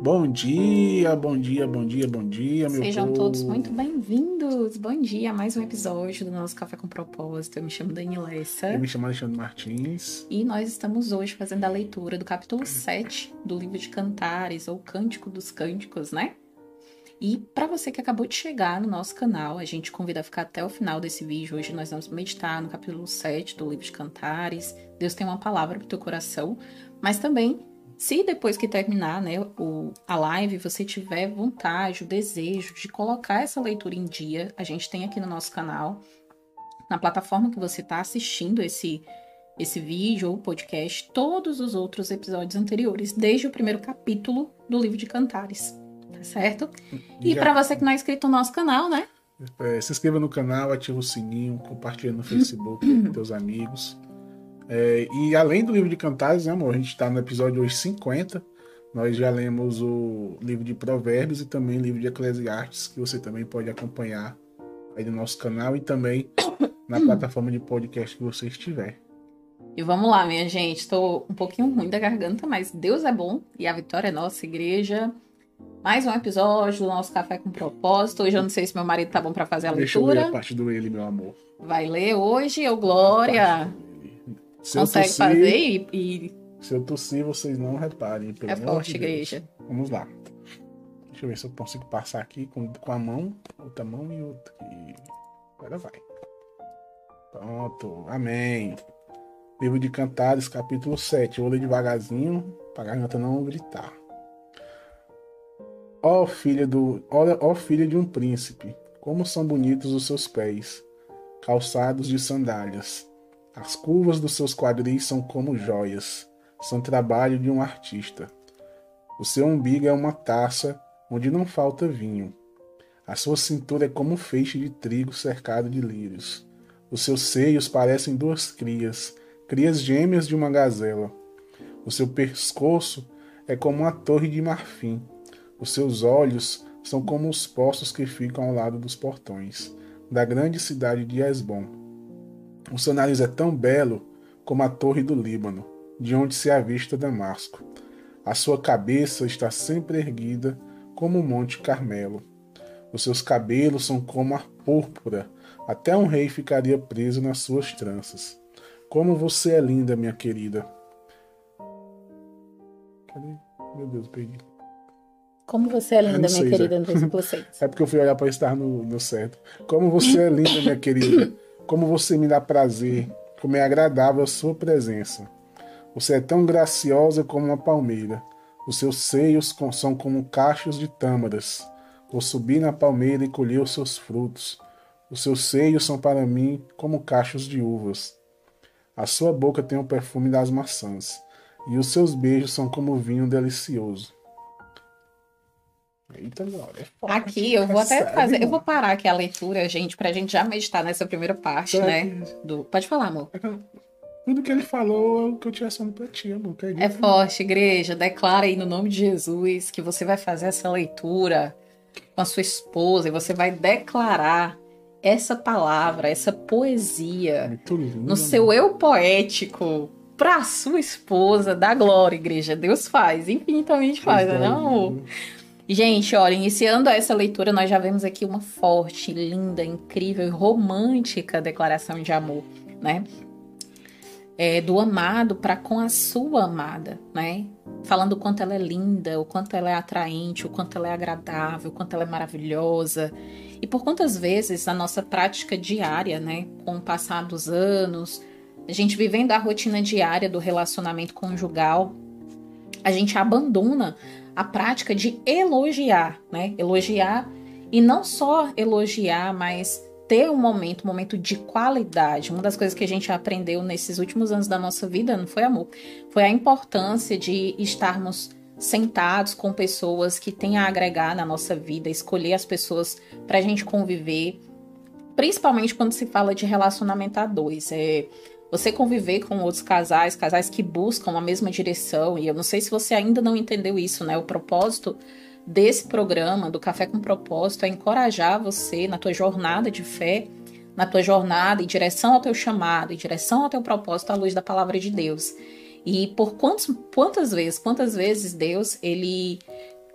Bom dia, bom dia, bom dia, bom dia, meu Sejam povo. todos muito bem-vindos. Bom dia a mais um episódio do nosso Café com Propósito. Eu me chamo Danilessa. Eu me chamo Alexandre Martins. E nós estamos hoje fazendo a leitura do capítulo 7 do livro de Cantares, ou Cântico dos Cânticos, né? E para você que acabou de chegar no nosso canal, a gente convida a ficar até o final desse vídeo. Hoje nós vamos meditar no capítulo 7 do livro de Cantares. Deus tem uma palavra para o teu coração, mas também se depois que terminar né, o, a live você tiver vontade, o desejo de colocar essa leitura em dia, a gente tem aqui no nosso canal, na plataforma que você está assistindo esse, esse vídeo ou podcast, todos os outros episódios anteriores, desde o primeiro capítulo do livro de Cantares. Tá certo? E para você que não é inscrito no nosso canal, né? É, se inscreva no canal, ativa o sininho, compartilha no Facebook com teus amigos. É, e além do livro de Cantares, né, amor? A gente está no episódio hoje 50. Nós já lemos o livro de Provérbios e também o livro de Eclesiastes, que você também pode acompanhar aí no nosso canal e também na plataforma de podcast que você estiver. E vamos lá, minha gente. Estou um pouquinho ruim da garganta, mas Deus é bom e a vitória é nossa, igreja. Mais um episódio do nosso Café com Propósito. Hoje eu não sei se meu marido tá bom para fazer a Deixa eu ler a leitura. parte do ele, meu amor. Vai ler hoje, ô Glória. Se Consegue tossir- fazer e, e Se eu tossir, vocês não reparem. Pelo é amor forte, de igreja. Vamos lá. Deixa eu ver se eu consigo passar aqui com, com a mão, outra mão e outra. E agora vai. Pronto. Amém. Livro de Cantares, capítulo 7. Eu vou ler devagarzinho, pra garganta não gritar. Ó filha do. Olha, ó filha de um príncipe, como são bonitos os seus pés, calçados de sandálias. As curvas dos seus quadris são como joias, são trabalho de um artista. O seu umbigo é uma taça onde não falta vinho. A sua cintura é como um feixe de trigo cercado de lírios. Os seus seios parecem duas crias, crias gêmeas de uma gazela. O seu pescoço é como uma torre de marfim. Os seus olhos são como os poços que ficam ao lado dos portões da grande cidade de Esbom. O seu nariz é tão belo como a torre do Líbano, de onde se avista Damasco. A sua cabeça está sempre erguida como o Monte Carmelo. Os seus cabelos são como a púrpura, até um rei ficaria preso nas suas tranças. Como você é linda, minha querida. Cadê? Meu Deus, perdi. Como você é linda, sei, minha querida, no versículo 6. É porque eu fui olhar para estar no, no certo. Como você é linda, minha querida. Como você me dá prazer. Como é agradável a sua presença. Você é tão graciosa como uma palmeira. Os seus seios são como cachos de tâmaras. Vou subir na palmeira e colher os seus frutos. Os seus seios são para mim como cachos de uvas. A sua boca tem o perfume das maçãs. E os seus beijos são como vinho delicioso. Eita, Glória. é forte, Aqui eu vou até recebe, fazer, eu mano. vou parar aqui a leitura, gente, pra gente já meditar nessa primeira parte, Será né? Do... Pode falar, amor. Tudo que ele falou é o que eu tinha sonho pra ti, amor. Acredita? É forte, igreja. Declara aí no nome de Jesus que você vai fazer essa leitura com a sua esposa e você vai declarar essa palavra, essa poesia lindo. no seu eu poético pra sua esposa da glória, igreja. Deus faz, infinitamente faz, né, amor? Gente, olha, iniciando essa leitura, nós já vemos aqui uma forte, linda, incrível e romântica declaração de amor, né? É, do amado para com a sua amada, né? Falando o quanto ela é linda, o quanto ela é atraente, o quanto ela é agradável, o quanto ela é maravilhosa. E por quantas vezes a nossa prática diária, né, com o passar dos anos, a gente vivendo a rotina diária do relacionamento conjugal, a gente abandona a prática de elogiar, né? Elogiar e não só elogiar, mas ter um momento, um momento de qualidade. Uma das coisas que a gente aprendeu nesses últimos anos da nossa vida, não foi amor, foi a importância de estarmos sentados com pessoas que têm a agregar na nossa vida, escolher as pessoas para a gente conviver, principalmente quando se fala de relacionamento a dois. É, você conviver com outros casais, casais que buscam a mesma direção, e eu não sei se você ainda não entendeu isso, né? O propósito desse programa, do Café com Propósito, é encorajar você na tua jornada de fé, na tua jornada em direção ao teu chamado, em direção ao teu propósito à luz da palavra de Deus. E por quantos, quantas vezes, quantas vezes Deus, ele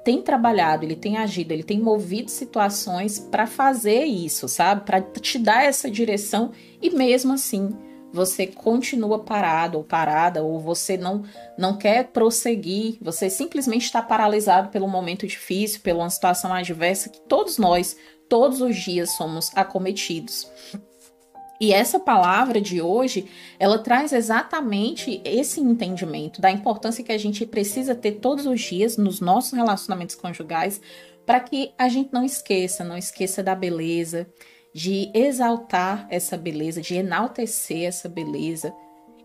tem trabalhado, ele tem agido, ele tem movido situações para fazer isso, sabe? Para te dar essa direção e mesmo assim você continua parado ou parada ou você não não quer prosseguir, você simplesmente está paralisado pelo momento difícil, pela situação adversa que todos nós todos os dias somos acometidos. E essa palavra de hoje, ela traz exatamente esse entendimento da importância que a gente precisa ter todos os dias nos nossos relacionamentos conjugais, para que a gente não esqueça, não esqueça da beleza, de exaltar essa beleza, de enaltecer essa beleza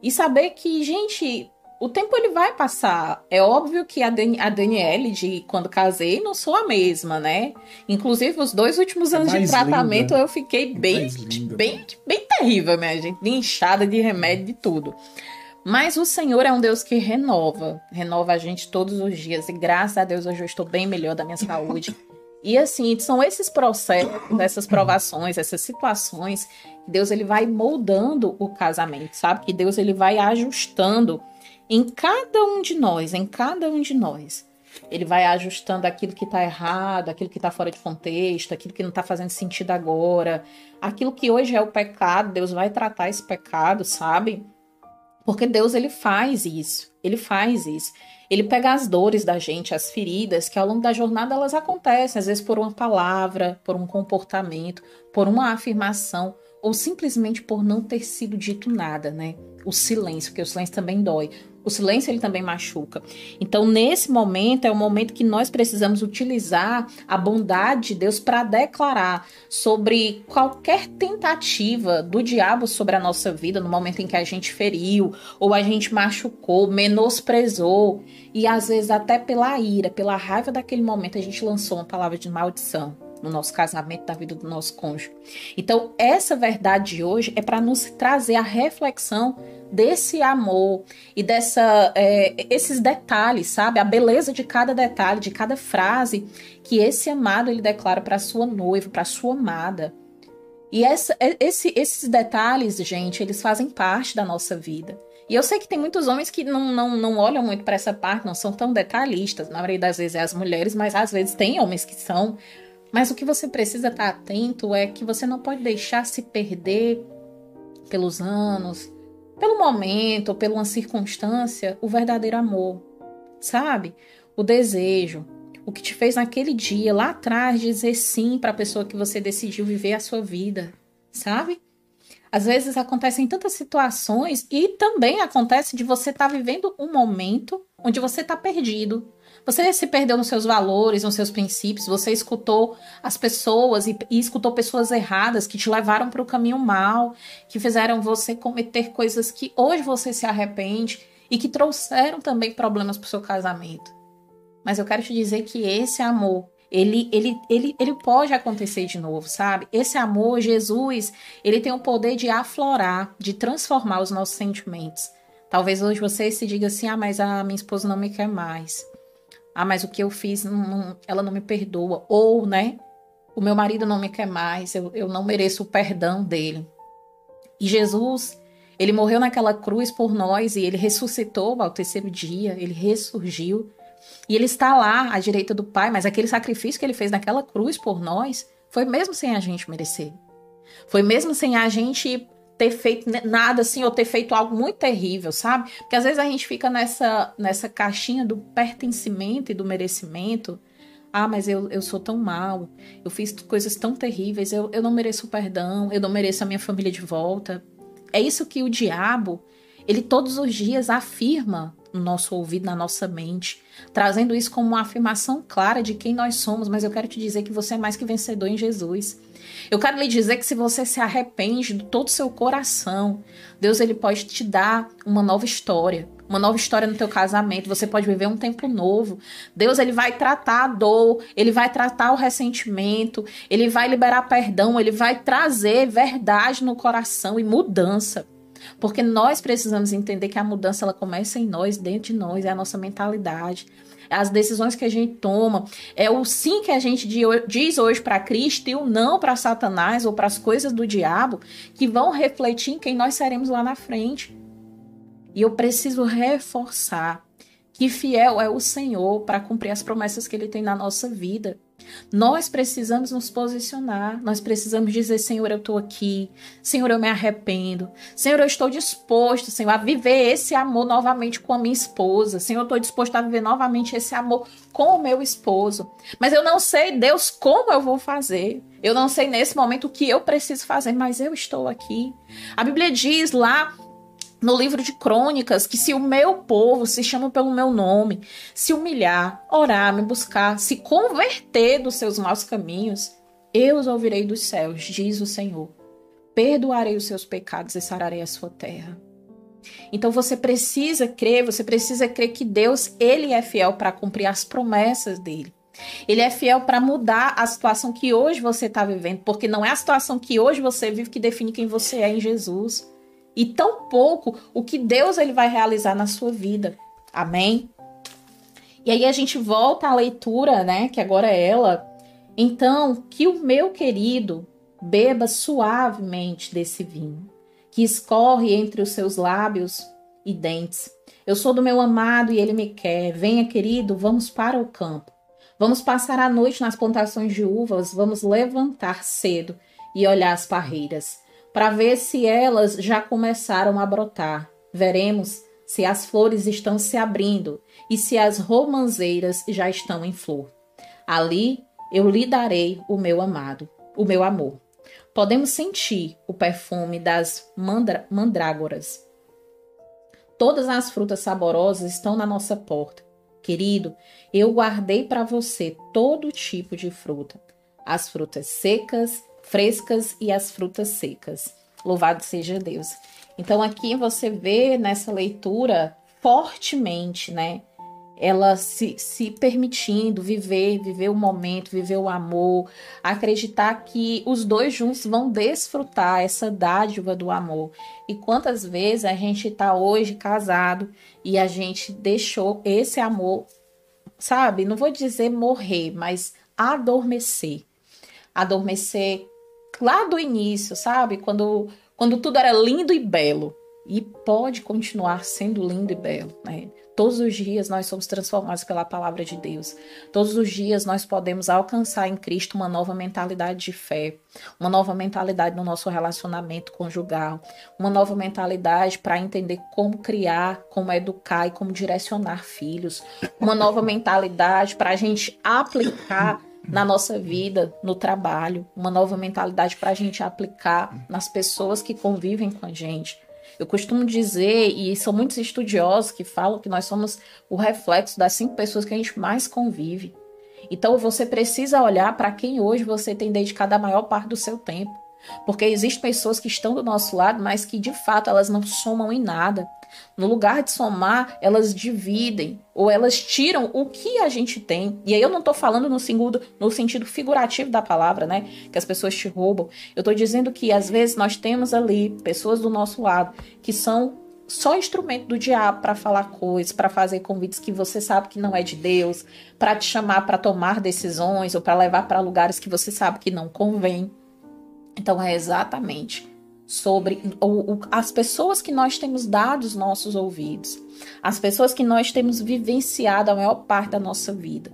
e saber que, gente, o tempo ele vai passar. É óbvio que a, Dan a Daniele, de quando casei, não sou a mesma, né? Inclusive, os dois últimos é anos de tratamento linda. eu fiquei bem, bem, bem terrível, minha gente. Inchada de remédio, de tudo. Mas o Senhor é um Deus que renova, renova a gente todos os dias. E graças a Deus hoje eu estou bem melhor da minha saúde. E assim, são esses processos, essas provações, essas situações, que Deus ele vai moldando o casamento, sabe? Que Deus ele vai ajustando em cada um de nós, em cada um de nós. Ele vai ajustando aquilo que está errado, aquilo que está fora de contexto, aquilo que não está fazendo sentido agora, aquilo que hoje é o pecado, Deus vai tratar esse pecado, sabe? Porque Deus ele faz isso, ele faz isso. Ele pega as dores da gente, as feridas, que ao longo da jornada elas acontecem, às vezes por uma palavra, por um comportamento, por uma afirmação, ou simplesmente por não ter sido dito nada, né? O silêncio, porque o silêncio também dói. O silêncio ele também machuca. Então, nesse momento é o momento que nós precisamos utilizar a bondade de Deus para declarar sobre qualquer tentativa do diabo sobre a nossa vida no momento em que a gente feriu ou a gente machucou, menosprezou e às vezes até pela ira, pela raiva daquele momento a gente lançou uma palavra de maldição no nosso casamento, na vida do nosso cônjuge. Então, essa verdade de hoje é para nos trazer a reflexão desse amor e dessa é, esses detalhes, sabe? A beleza de cada detalhe, de cada frase que esse amado ele declara para sua noiva, para sua amada. E essa, esse, esses detalhes, gente, eles fazem parte da nossa vida. E eu sei que tem muitos homens que não, não, não olham muito para essa parte, não são tão detalhistas. Na maioria das vezes é as mulheres, mas às vezes tem homens que são. Mas o que você precisa estar atento é que você não pode deixar se perder pelos anos, pelo momento, ou pela uma circunstância, o verdadeiro amor. Sabe? O desejo, o que te fez naquele dia, lá atrás, dizer sim para a pessoa que você decidiu viver a sua vida, sabe? Às vezes acontecem tantas situações e também acontece de você estar tá vivendo um momento onde você está perdido, você se perdeu nos seus valores, nos seus princípios, você escutou as pessoas e, e escutou pessoas erradas que te levaram para o caminho mal, que fizeram você cometer coisas que hoje você se arrepende e que trouxeram também problemas para o seu casamento. Mas eu quero te dizer que esse amor, ele, ele, ele, ele pode acontecer de novo, sabe? Esse amor, Jesus, ele tem o poder de aflorar, de transformar os nossos sentimentos. Talvez hoje você se diga assim: ah, mas a minha esposa não me quer mais. Ah, mas o que eu fiz, não, ela não me perdoa. Ou, né? O meu marido não me quer mais, eu, eu não mereço o perdão dele. E Jesus, ele morreu naquela cruz por nós e ele ressuscitou ao terceiro dia, ele ressurgiu. E ele está lá à direita do Pai, mas aquele sacrifício que ele fez naquela cruz por nós foi mesmo sem a gente merecer. Foi mesmo sem a gente ter feito nada assim ou ter feito algo muito terrível, sabe? Porque às vezes a gente fica nessa, nessa caixinha do pertencimento e do merecimento. Ah, mas eu, eu sou tão mal, eu fiz coisas tão terríveis, eu, eu não mereço perdão, eu não mereço a minha família de volta. É isso que o diabo, ele todos os dias afirma no nosso ouvido, na nossa mente, trazendo isso como uma afirmação clara de quem nós somos, mas eu quero te dizer que você é mais que vencedor em Jesus. Eu quero lhe dizer que se você se arrepende de todo o seu coração, Deus ele pode te dar uma nova história, uma nova história no teu casamento, você pode viver um tempo novo. Deus ele vai tratar a dor, ele vai tratar o ressentimento, ele vai liberar perdão, ele vai trazer verdade no coração e mudança. Porque nós precisamos entender que a mudança ela começa em nós, dentro de nós, é a nossa mentalidade as decisões que a gente toma, é o sim que a gente diz hoje para Cristo e o não para Satanás ou para as coisas do diabo, que vão refletir em quem nós seremos lá na frente. E eu preciso reforçar que fiel é o Senhor para cumprir as promessas que ele tem na nossa vida. Nós precisamos nos posicionar, nós precisamos dizer: Senhor, eu estou aqui, Senhor, eu me arrependo, Senhor, eu estou disposto, Senhor, a viver esse amor novamente com a minha esposa, Senhor, eu estou disposto a viver novamente esse amor com o meu esposo. Mas eu não sei, Deus, como eu vou fazer. Eu não sei nesse momento o que eu preciso fazer, mas eu estou aqui. A Bíblia diz lá no livro de crônicas que se o meu povo se chama pelo meu nome, se humilhar, orar, me buscar, se converter dos seus maus caminhos, eu os ouvirei dos céus, diz o Senhor. Perdoarei os seus pecados e sararei a sua terra. Então você precisa crer, você precisa crer que Deus, ele é fiel para cumprir as promessas dele. Ele é fiel para mudar a situação que hoje você está vivendo, porque não é a situação que hoje você vive que define quem você é em Jesus e tão pouco o que Deus ele vai realizar na sua vida. Amém? E aí a gente volta à leitura, né, que agora é ela. Então, que o meu querido beba suavemente desse vinho, que escorre entre os seus lábios e dentes. Eu sou do meu amado e ele me quer. Venha, querido, vamos para o campo. Vamos passar a noite nas plantações de uvas, vamos levantar cedo e olhar as parreiras para ver se elas já começaram a brotar. Veremos se as flores estão se abrindo e se as romanzeiras já estão em flor. Ali eu lhe darei o meu amado, o meu amor. Podemos sentir o perfume das mandra mandrágoras. Todas as frutas saborosas estão na nossa porta. Querido, eu guardei para você todo tipo de fruta: as frutas secas frescas e as frutas secas. Louvado seja Deus. Então aqui você vê nessa leitura fortemente, né? Ela se, se permitindo viver, viver o momento, viver o amor, acreditar que os dois juntos vão desfrutar essa dádiva do amor. E quantas vezes a gente tá hoje casado e a gente deixou esse amor, sabe? Não vou dizer morrer, mas adormecer. Adormecer lá do início, sabe? Quando, quando tudo era lindo e belo. E pode continuar sendo lindo e belo, né? Todos os dias nós somos transformados pela palavra de Deus. Todos os dias nós podemos alcançar em Cristo uma nova mentalidade de fé, uma nova mentalidade no nosso relacionamento conjugal, uma nova mentalidade para entender como criar, como educar e como direcionar filhos, uma nova mentalidade para a gente aplicar na nossa vida, no trabalho, uma nova mentalidade para a gente aplicar nas pessoas que convivem com a gente. Eu costumo dizer, e são muitos estudiosos que falam que nós somos o reflexo das cinco pessoas que a gente mais convive. Então você precisa olhar para quem hoje você tem dedicado a maior parte do seu tempo. Porque existem pessoas que estão do nosso lado, mas que de fato elas não somam em nada. No lugar de somar, elas dividem ou elas tiram o que a gente tem. E aí eu não estou falando no, segundo, no sentido figurativo da palavra, né? Que as pessoas te roubam. Eu estou dizendo que às vezes nós temos ali pessoas do nosso lado que são só instrumento do diabo para falar coisas, para fazer convites que você sabe que não é de Deus, para te chamar para tomar decisões ou para levar para lugares que você sabe que não convém. Então é exatamente sobre o, o, as pessoas que nós temos dado os nossos ouvidos, as pessoas que nós temos vivenciado a maior parte da nossa vida.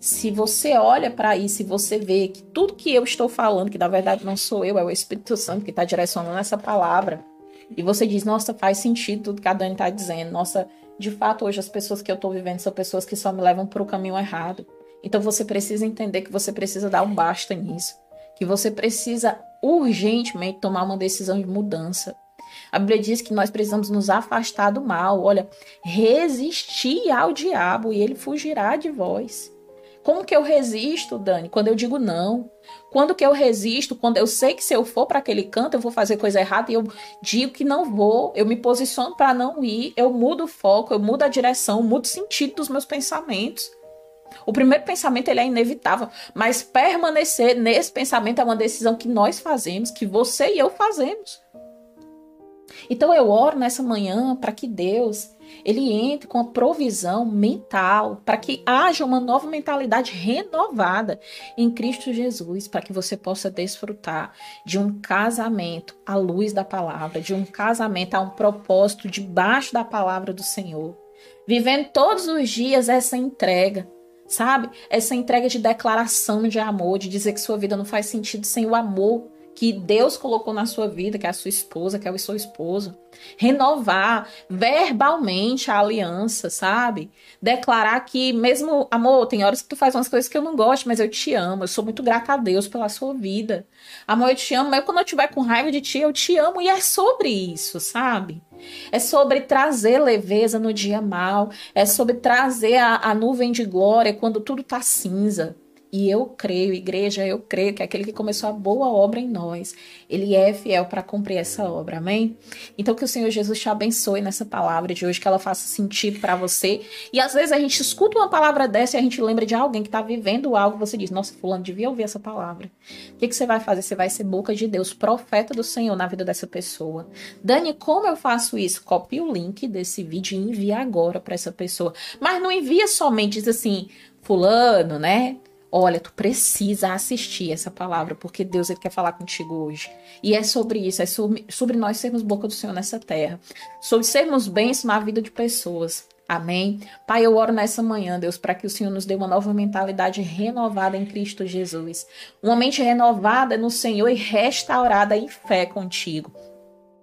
Se você olha para isso, se você vê que tudo que eu estou falando, que na verdade não sou eu, é o Espírito Santo que está direcionando essa palavra, e você diz, nossa, faz sentido tudo que a Dani está dizendo, nossa, de fato hoje as pessoas que eu estou vivendo são pessoas que só me levam para o caminho errado. Então você precisa entender que você precisa dar um basta nisso, que você precisa urgentemente tomar uma decisão de mudança. A Bíblia diz que nós precisamos nos afastar do mal. Olha, resistir ao diabo e ele fugirá de vós. Como que eu resisto, Dani? Quando eu digo não. Quando que eu resisto? Quando eu sei que se eu for para aquele canto eu vou fazer coisa errada e eu digo que não vou, eu me posiciono para não ir, eu mudo o foco, eu mudo a direção, mudo o sentido dos meus pensamentos. O primeiro pensamento ele é inevitável, mas permanecer nesse pensamento é uma decisão que nós fazemos, que você e eu fazemos. Então eu oro nessa manhã para que Deus ele entre com a provisão mental, para que haja uma nova mentalidade renovada em Cristo Jesus, para que você possa desfrutar de um casamento à luz da palavra, de um casamento a um propósito debaixo da palavra do Senhor Vivendo todos os dias essa entrega, sabe? Essa entrega de declaração de amor, de dizer que sua vida não faz sentido sem o amor que Deus colocou na sua vida, que é a sua esposa, que é o seu esposo. Renovar verbalmente a aliança, sabe? Declarar que, mesmo, amor, tem horas que tu faz umas coisas que eu não gosto, mas eu te amo. Eu sou muito grata a Deus pela sua vida. Amor, eu te amo, mas quando eu estiver com raiva de ti, eu te amo. E é sobre isso, sabe? É sobre trazer leveza no dia mal. É sobre trazer a, a nuvem de glória quando tudo tá cinza. E eu creio, igreja, eu creio que aquele que começou a boa obra em nós, ele é fiel para cumprir essa obra, amém? Então que o Senhor Jesus te abençoe nessa palavra de hoje, que ela faça sentido para você. E às vezes a gente escuta uma palavra dessa e a gente lembra de alguém que está vivendo algo, você diz, nossa, fulano devia ouvir essa palavra. O que, que você vai fazer? Você vai ser boca de Deus, profeta do Senhor na vida dessa pessoa. Dani, como eu faço isso? Copie o link desse vídeo e envia agora para essa pessoa. Mas não envia somente, diz assim, fulano, né? Olha, tu precisa assistir essa palavra, porque Deus ele quer falar contigo hoje. E é sobre isso, é sobre, nós sermos boca do Senhor nessa terra. Sobre sermos bens na vida de pessoas. Amém? Pai, eu oro nessa manhã, Deus, para que o Senhor nos dê uma nova mentalidade renovada em Cristo Jesus. Uma mente renovada no Senhor e restaurada em fé contigo.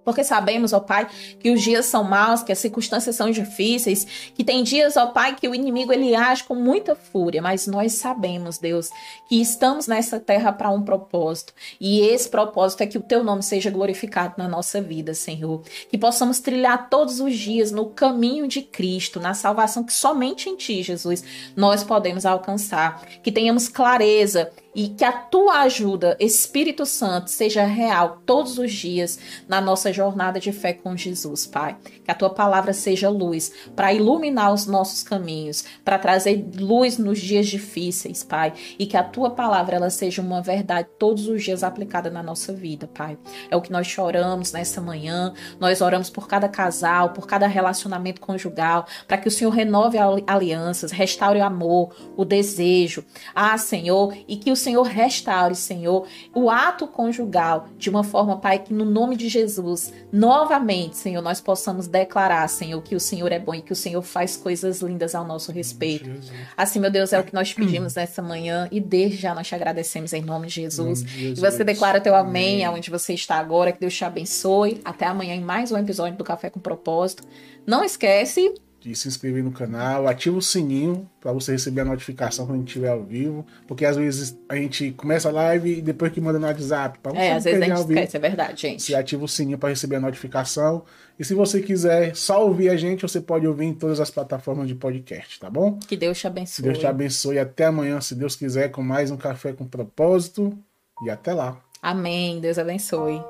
Porque sabemos, ó Pai, que os dias são maus, que as circunstâncias são difíceis, que tem dias, ó Pai, que o inimigo ele age com muita fúria, mas nós sabemos, Deus, que estamos nessa terra para um propósito. E esse propósito é que o teu nome seja glorificado na nossa vida, Senhor. Que possamos trilhar todos os dias no caminho de Cristo, na salvação que somente em ti, Jesus, nós podemos alcançar. Que tenhamos clareza e que a tua ajuda, Espírito Santo, seja real todos os dias na nossa jornada de fé com Jesus, Pai. Que a tua palavra seja luz para iluminar os nossos caminhos, para trazer luz nos dias difíceis, Pai. E que a tua palavra ela seja uma verdade todos os dias aplicada na nossa vida, Pai. É o que nós choramos nessa manhã. Nós oramos por cada casal, por cada relacionamento conjugal, para que o Senhor renove alianças, restaure o amor, o desejo. Ah, Senhor, e que o Senhor restaure, Senhor, o ato conjugal de uma forma, Pai, que no nome de Jesus, novamente, Senhor, nós possamos declarar, Senhor, que o Senhor é bom e que o Senhor faz coisas lindas ao nosso respeito. Assim, meu Deus, é o que nós pedimos nessa manhã e desde já nós te agradecemos em nome de Jesus. Nome de Jesus. E você declara teu amém, amém aonde você está agora, que Deus te abençoe. Até amanhã em mais um episódio do Café com Propósito. Não esquece de se inscrever no canal, ativa o sininho para você receber a notificação quando a gente estiver ao vivo, porque às vezes a gente começa a live e depois que manda no WhatsApp, você é, às vezes a gente esquece, é verdade, gente. Você ativa o sininho para receber a notificação. E se você quiser só ouvir a gente, você pode ouvir em todas as plataformas de podcast, tá bom? Que Deus te abençoe. Deus te abençoe até amanhã, se Deus quiser, com mais um café com propósito e até lá. Amém. Deus abençoe.